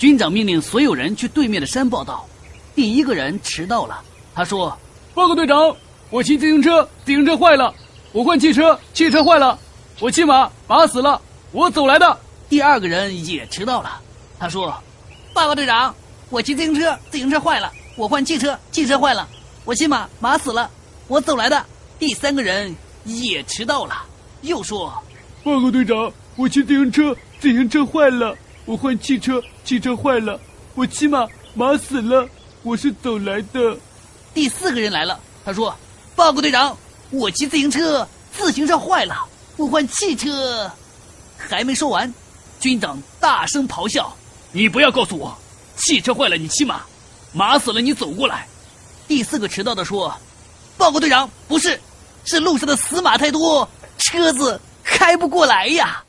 军长命令所有人去对面的山报道。第一个人迟到了，他说：“报告队长，我骑自行车，自行车坏了，我换汽车，汽车坏了，我骑马，马死了，我走来的。”第二个人也迟到了，他说：“报告队长，我骑自行车，自行车坏了，我换汽车，汽车坏了，我骑马，马死了，我走来的。”第三个人也迟到了，又说：“报告队长，我骑自行车，自行车坏了，我换汽车，汽车坏了，我骑马，马死了，我是走来的。”第四个人来了，他说：“报告队长，我骑自行车，自行车坏了，我换汽车。”还没说完。军长大声咆哮：“你不要告诉我，汽车坏了你骑马，马死了你走过来。”第四个迟到的说：“报告队长，不是，是路上的死马太多，车子开不过来呀。”